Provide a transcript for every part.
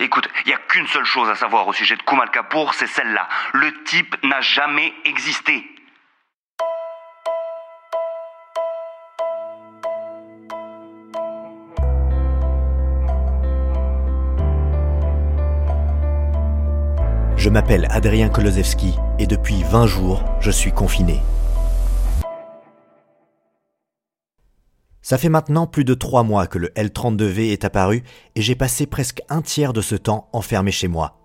Écoute, il n'y a qu'une seule chose à savoir au sujet de Kumal Kapoor, c'est celle-là. Le type n'a jamais existé. Je m'appelle Adrien Kolosevski et depuis 20 jours, je suis confiné. Ça fait maintenant plus de trois mois que le L32V est apparu et j'ai passé presque un tiers de ce temps enfermé chez moi.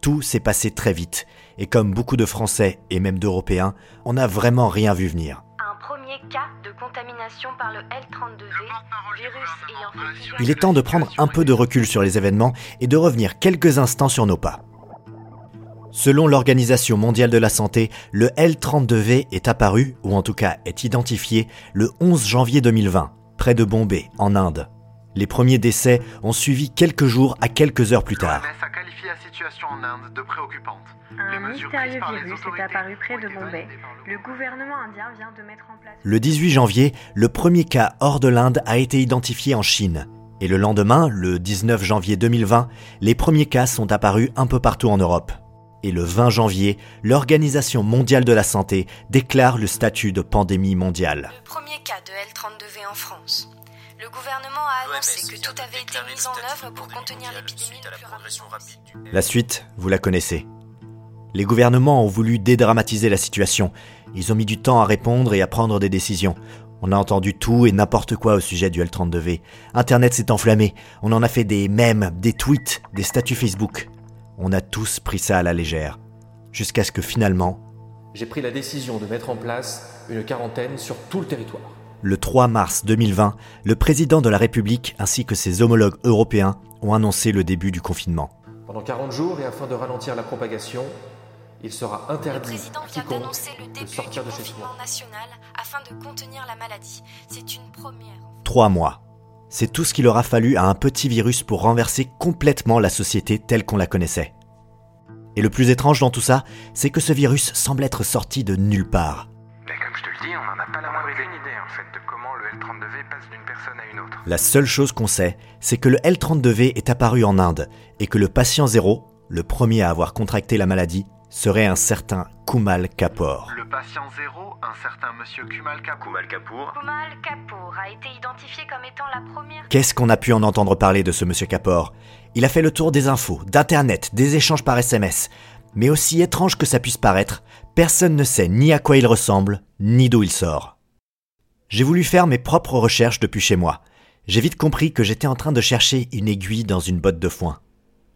Tout s'est passé très vite et comme beaucoup de Français et même d'Européens, on n'a vraiment rien vu venir. Un premier cas de contamination par le L32V, virus ayant Il est temps de prendre un peu de recul sur les événements et de revenir quelques instants sur nos pas. Selon l'Organisation mondiale de la santé, le L32V est apparu, ou en tout cas est identifié, le 11 janvier 2020, près de Bombay, en Inde. Les premiers décès ont suivi quelques jours à quelques heures plus tard. L'OMS a qualifié la situation en Inde de préoccupante. Les Un mesures prises mystérieux virus est apparu près de Bombay. le Le gouvernement indien vient de mettre en place... Le 18 janvier, le premier cas hors de l'Inde a été identifié en Chine. Et le lendemain, le 19 janvier 2020, les premiers cas sont apparus un peu partout en Europe. Et le 20 janvier, l'Organisation mondiale de la santé déclare le statut de pandémie mondiale. Le premier cas de L32V en France. Le gouvernement a annoncé que tout avait été mis en œuvre pour contenir l'épidémie le plus rapidement. La suite, vous la connaissez. Les gouvernements ont voulu dédramatiser la situation. Ils ont mis du temps à répondre et à prendre des décisions. On a entendu tout et n'importe quoi au sujet du L32V. Internet s'est enflammé. On en a fait des mèmes, des tweets, des statuts Facebook. On a tous pris ça à la légère. Jusqu'à ce que finalement, j'ai pris la décision de mettre en place une quarantaine sur tout le territoire. le 3 mars 2020, le président de la République ainsi que ses homologues européens ont annoncé le début du confinement. Pendant 40 jours et afin de ralentir la propagation, il sera Le interdit président à vient quiconque d'annoncer le de début du sortir de chez confinement soi. national afin de contenir la maladie. C'est une première. Trois mois. C'est tout ce qu'il aura fallu à un petit virus pour renverser complètement la société telle qu'on la connaissait. Et le plus étrange dans tout ça, c'est que ce virus semble être sorti de nulle part. Mais comme je te le dis, on n'en a pas la moindre idée en fait de comment le L32V passe d'une personne à une autre. La seule chose qu'on sait, c'est que le L32V est apparu en Inde et que le patient zéro, le premier à avoir contracté la maladie, serait un certain Kumal Kapoor. Le patient zéro, un certain monsieur Kumal Kapoor. Kumal Kapoor. Kumal Kapoor a été identifié comme étant la première Qu'est-ce qu'on a pu en entendre parler de ce monsieur Kapoor? Il a fait le tour des infos, d'internet, des échanges par SMS. Mais aussi étrange que ça puisse paraître, personne ne sait ni à quoi il ressemble, ni d'où il sort. J'ai voulu faire mes propres recherches depuis chez moi. J'ai vite compris que j'étais en train de chercher une aiguille dans une botte de foin.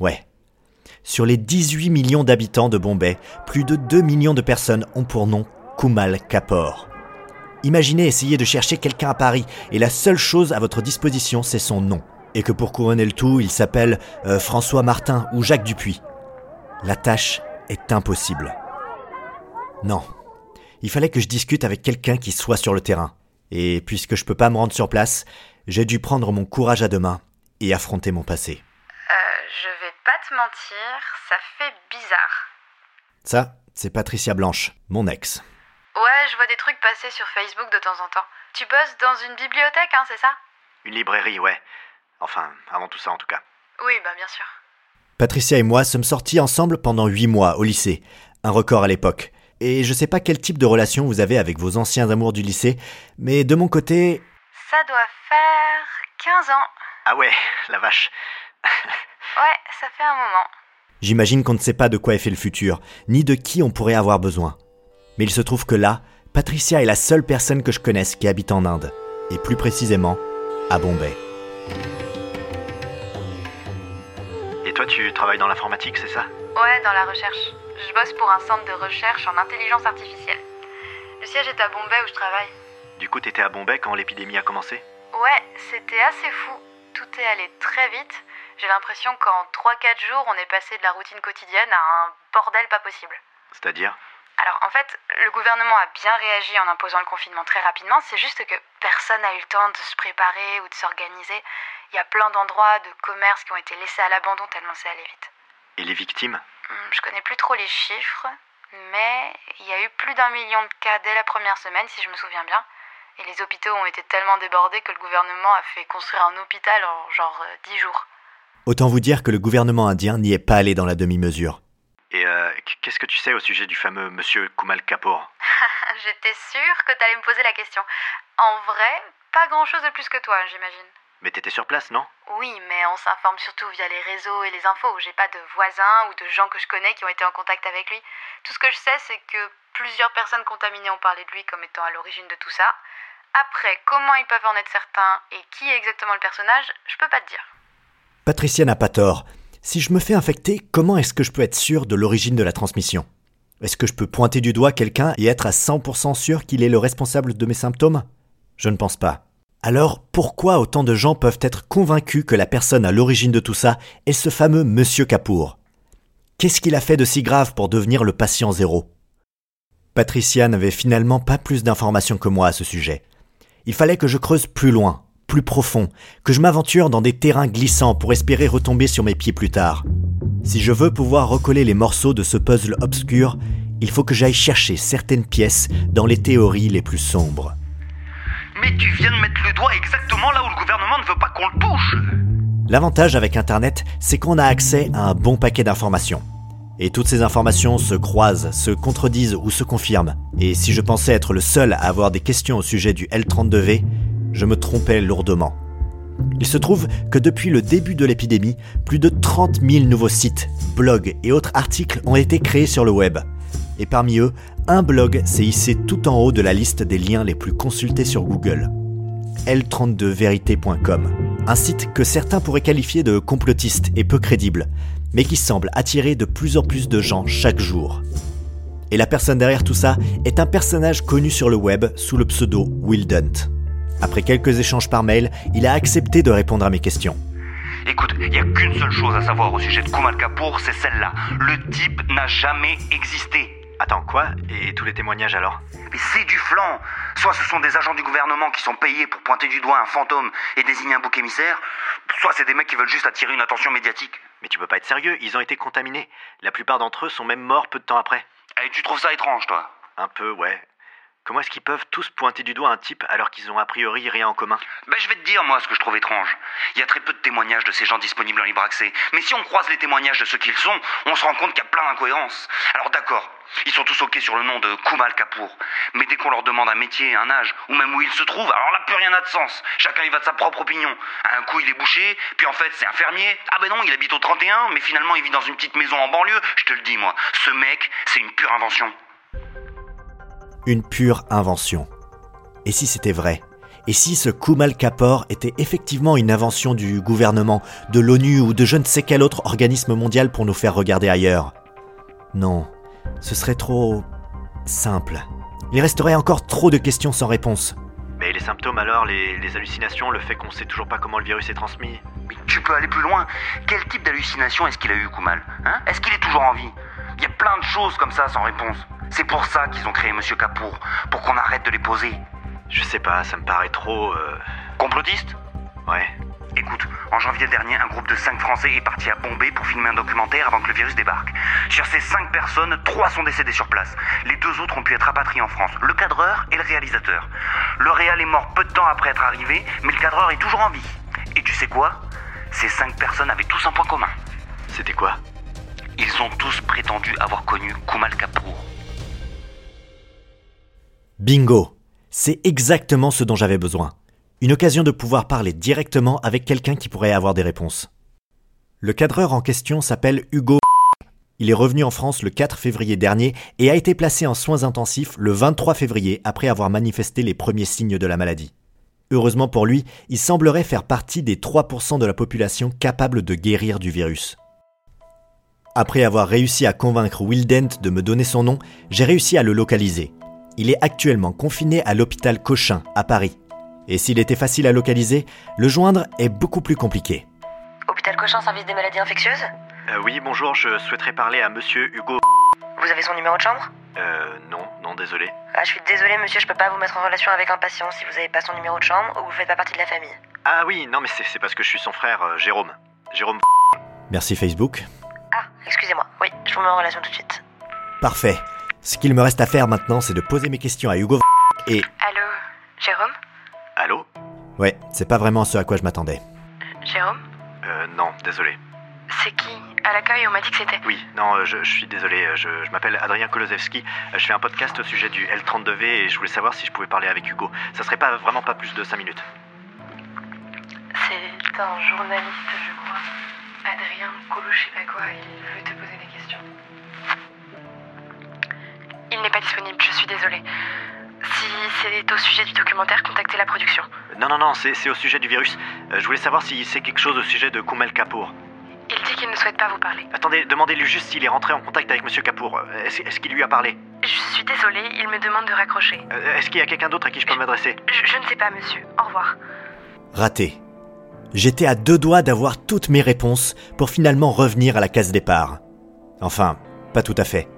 Ouais. Sur les 18 millions d'habitants de Bombay, plus de 2 millions de personnes ont pour nom Kumal Kapoor. Imaginez essayer de chercher quelqu'un à Paris et la seule chose à votre disposition, c'est son nom. Et que pour couronner le tout, il s'appelle euh, François Martin ou Jacques Dupuis. La tâche est impossible. Non. Il fallait que je discute avec quelqu'un qui soit sur le terrain. Et puisque je peux pas me rendre sur place, j'ai dû prendre mon courage à deux mains et affronter mon passé. Euh, je vais pas te mentir, ça fait bizarre. Ça, c'est Patricia Blanche, mon ex. Ouais, je vois des trucs passer sur Facebook de temps en temps. Tu bosses dans une bibliothèque, hein, c'est ça? Une librairie, ouais. Enfin, avant tout ça en tout cas. Oui, bah bien sûr. Patricia et moi sommes sortis ensemble pendant huit mois au lycée, un record à l'époque. Et je sais pas quel type de relation vous avez avec vos anciens amours du lycée, mais de mon côté... Ça doit faire 15 ans. Ah ouais, la vache. Ouais, ça fait un moment. J'imagine qu'on ne sait pas de quoi est fait le futur, ni de qui on pourrait avoir besoin. Mais il se trouve que là, Patricia est la seule personne que je connaisse qui habite en Inde, et plus précisément à Bombay. Et toi, tu travailles dans l'informatique, c'est ça? Ouais, dans la recherche. Je bosse pour un centre de recherche en intelligence artificielle. Le siège est à Bombay où je travaille. Du coup, t'étais à Bombay quand l'épidémie a commencé? Ouais, c'était assez fou. Tout est allé très vite. J'ai l'impression qu'en 3-4 jours, on est passé de la routine quotidienne à un bordel pas possible. C'est-à-dire? Alors en fait, le gouvernement a bien réagi en imposant le confinement très rapidement, c'est juste que personne n'a eu le temps de se préparer ou de s'organiser. Il y a plein d'endroits de commerce qui ont été laissés à l'abandon tellement c'est allé vite. Et les victimes? Hum, Je connais plus trop les chiffres, mais il y a eu plus d'un million de cas dès la première semaine, si je me souviens bien. Et les hôpitaux ont été tellement débordés que le gouvernement a fait construire un hôpital en genre euh, 10 jours. Autant vous dire que le gouvernement indien n'y est pas allé dans la demi-mesure. Et euh, qu'est-ce que tu sais au sujet du fameux monsieur Kumal Kapoor? J'étais sûre que t'allais me poser la question. En vrai, pas grand-chose de plus que toi, j'imagine. Mais t'étais sur place, non? Oui, mais on s'informe surtout via les réseaux et les infos. J'ai pas de voisins ou de gens que je connais qui ont été en contact avec lui. Tout ce que je sais, c'est que plusieurs personnes contaminées ont parlé de lui comme étant à l'origine de tout ça. Après, comment ils peuvent en être certains et qui est exactement le personnage, je peux pas te dire. Patricia n'a pas tort. Si je me fais infecter, comment est-ce que je peux être sûr de l'origine de la transmission? Est-ce que je peux pointer du doigt quelqu'un et être à 100% sûr qu'il est le responsable de mes symptômes? Je ne pense pas. Alors pourquoi autant de gens peuvent être convaincus que la personne à l'origine de tout ça est ce fameux Monsieur Kapoor? Qu'est-ce qu'il a fait de si grave pour devenir le patient zéro? Patricia n'avait finalement pas plus d'informations que moi à ce sujet. Il fallait que je creuse plus loin, plus profond, que je m'aventure dans des terrains glissants pour espérer retomber sur mes pieds plus tard. Si je veux pouvoir recoller les morceaux de ce puzzle obscur, il faut que j'aille chercher certaines pièces dans les théories les plus sombres. Mais tu viens de mettre le doigt exactement là où le gouvernement ne veut pas qu'on le touche L'avantage avec Internet, c'est qu'on a accès à un bon paquet d'informations. Et toutes ces informations se croisent, se contredisent ou se confirment. Et si je pensais être le seul à avoir des questions au sujet du L32V, je me trompais lourdement. Il se trouve que depuis le début de l'épidémie, plus de 30 000 nouveaux sites, blogs et autres articles ont été créés sur le web. Et parmi eux, un blog s'est hissé tout en haut de la liste des liens les plus consultés sur Google. L32vérité.com, un site que certains pourraient qualifier de complotiste et peu crédible, mais qui semble attirer de plus en plus de gens chaque jour. Et la personne derrière tout ça est un personnage connu sur le web sous le pseudo Will Dunt. Après quelques échanges par mail, il a accepté de répondre à mes questions. Écoute, il n'y a qu'une seule chose à savoir au sujet de Kumal Kapoor, c'est celle-là. Le type n'a jamais existé. Attends, quoi? Et tous les témoignages alors? Mais c'est du flanc Soit ce sont des agents du gouvernement qui sont payés pour pointer du doigt un fantôme et désigner un bouc émissaire, soit c'est des mecs qui veulent juste attirer une attention médiatique. Mais tu peux pas être sérieux, ils ont été contaminés. La plupart d'entre eux sont même morts peu de temps après. Et tu trouves ça étrange, toi? Un peu, ouais. Comment est-ce qu'ils peuvent tous pointer du doigt un type alors qu'ils ont a priori rien en commun Ben je vais te dire moi ce que je trouve étrange. Il y a très peu de témoignages de ces gens disponibles en libre accès. Mais si on croise les témoignages de ceux qu'ils sont, on se rend compte qu'il y a plein d'incohérences. Alors d'accord, ils sont tous ok sur le nom de Kumal Kapoor. Mais dès qu'on leur demande un métier, un âge, ou même où ils se trouvent, alors là plus rien n'a de sens. Chacun y va de sa propre opinion. Un coup il est boucher, puis en fait c'est un fermier. Ah ben non, il habite au 31, mais finalement il vit dans une petite maison en banlieue. Je te le dis moi, ce mec, c'est une pure invention. Une pure invention. Et si c'était vrai? Et si ce Kumal Kapor était effectivement une invention du gouvernement, de l'ONU ou de je ne sais quel autre organisme mondial pour nous faire regarder ailleurs? Non, ce serait trop simple. Il resterait encore trop de questions sans réponse. Mais les symptômes alors, les, les hallucinations, le fait qu'on sait toujours pas comment le virus est transmis? Mais tu peux aller plus loin. Quel type d'hallucination est-ce qu'il a eu, Kumal hein? Est-ce qu'il est toujours en vie? Il y a plein de choses comme ça sans réponse. C'est pour ça qu'ils ont créé Monsieur Kapoor, pour qu'on arrête de les poser. Je sais pas, ça me paraît trop... euh, Complotiste? Ouais. Écoute, en janvier dernier, un groupe de 5 Français est parti à Bombay pour filmer un documentaire avant que le virus débarque. Sur ces 5 personnes, 3 sont décédés sur place. Les deux autres ont pu être rapatriés en France, le cadreur et le réalisateur. Le réal est mort peu de temps après être arrivé, mais le cadreur est toujours en vie. Et tu sais quoi? Ces 5 personnes avaient tous un point commun. C'était quoi? Ils ont tous prétendu avoir connu Kumal Kapoor. Bingo C'est exactement ce dont j'avais besoin. Une occasion de pouvoir parler directement avec quelqu'un qui pourrait avoir des réponses. Le cadreur en question s'appelle Hugo. Il est revenu en France le 4 février dernier et a été placé en soins intensifs le 23 février après avoir manifesté les premiers signes de la maladie. Heureusement pour lui, il semblerait faire partie des 3% de la population capable de guérir du virus. Après avoir réussi à convaincre Will Dent de me donner son nom, j'ai réussi à le localiser. Il est actuellement confiné à l'hôpital Cochin, à Paris. Et s'il était facile à localiser, le joindre est beaucoup plus compliqué. Hôpital Cochin, service des maladies infectieuses Euh, Oui, bonjour, je souhaiterais parler à monsieur Hugo... Vous avez son numéro de chambre Euh, non, non, désolé. Ah, je suis désolée, monsieur, je peux pas vous mettre en relation avec un patient si vous avez pas son numéro de chambre ou que vous faites pas partie de la famille. Ah oui, non mais c'est c'est parce que je suis son frère, euh, Jérôme. Jérôme... Merci Facebook. Ah, excusez-moi. Oui, je vous mets en relation tout de suite. Parfait. Ce qu'il me reste à faire maintenant, c'est de poser mes questions à Hugo et... Allô Jérôme? Allô? Ouais, c'est pas vraiment ce à quoi je m'attendais. Jérôme? Euh, non, désolé. C'est qui? À l'accueil, on m'a dit que c'était. Oui, non, euh, je, je suis désolé. euh, Je, je m'appelle Adrien Kolosevski. euh, Je fais un podcast au sujet du L32V et je voulais savoir si je pouvais parler avec Hugo. Ça serait pas vraiment pas plus de 5 minutes. C'est un journaliste, je crois. Adrien Colo, je sais pas quoi, il veut te poser des questions. Il n'est pas disponible, je suis désolée. Si c'est au sujet du documentaire, contactez la production. Non, non, non, c'est c'est au sujet du virus. Euh, Je voulais savoir si c'est quelque chose au sujet de Koumel Kapoor. Il dit qu'il ne souhaite pas vous parler. Attendez, demandez-lui juste s'il est rentré en contact avec Monsieur Kapoor. Euh, Est-ce qu'il lui a parlé? Je suis désolée, il me demande de raccrocher. Euh, Est-ce qu'il y a quelqu'un d'autre à qui je peux m'adresser? Je, je ne sais pas, monsieur. Au revoir. Raté. J'étais à deux doigts d'avoir toutes mes réponses pour finalement revenir à la case départ. Enfin, pas tout à fait.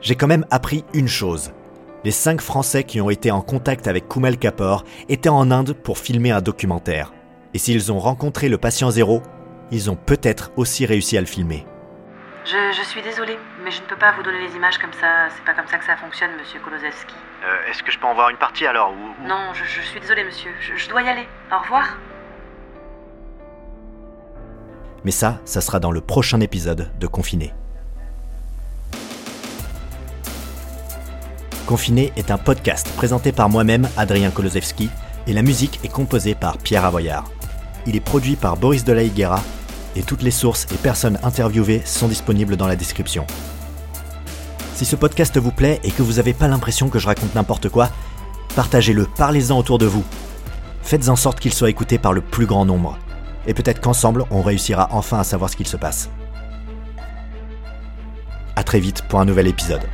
J'ai quand même appris une chose. Les cinq Français qui ont été en contact avec Koumel Kapoor étaient en Inde pour filmer un documentaire. Et s'ils ont rencontré le patient zéro, ils ont peut-être aussi réussi à le filmer. Je, je suis désolée, mais je ne peux pas vous donner les images comme ça. C'est pas comme ça que ça fonctionne, monsieur Kolosevski. Euh, Est-ce que je peux en voir une partie alors ou, ou- Non, je, je suis désolée, monsieur. Je, je dois y aller. Au revoir. Mais ça, ça sera dans le prochain épisode de Confiné. Confiné est un podcast présenté par moi-même, Adrien Kolosevski, et la musique est composée par Pierre Avoyard. Il est produit par Boris de la Higuera, et toutes les sources et personnes interviewées sont disponibles dans la description. Si ce podcast vous plaît et que vous n'avez pas l'impression que je raconte n'importe quoi, partagez-le, parlez-en autour de vous. Faites en sorte qu'il soit écouté par le plus grand nombre. Et peut-être qu'ensemble, on réussira enfin à savoir ce qu'il se passe. À très vite pour un nouvel épisode.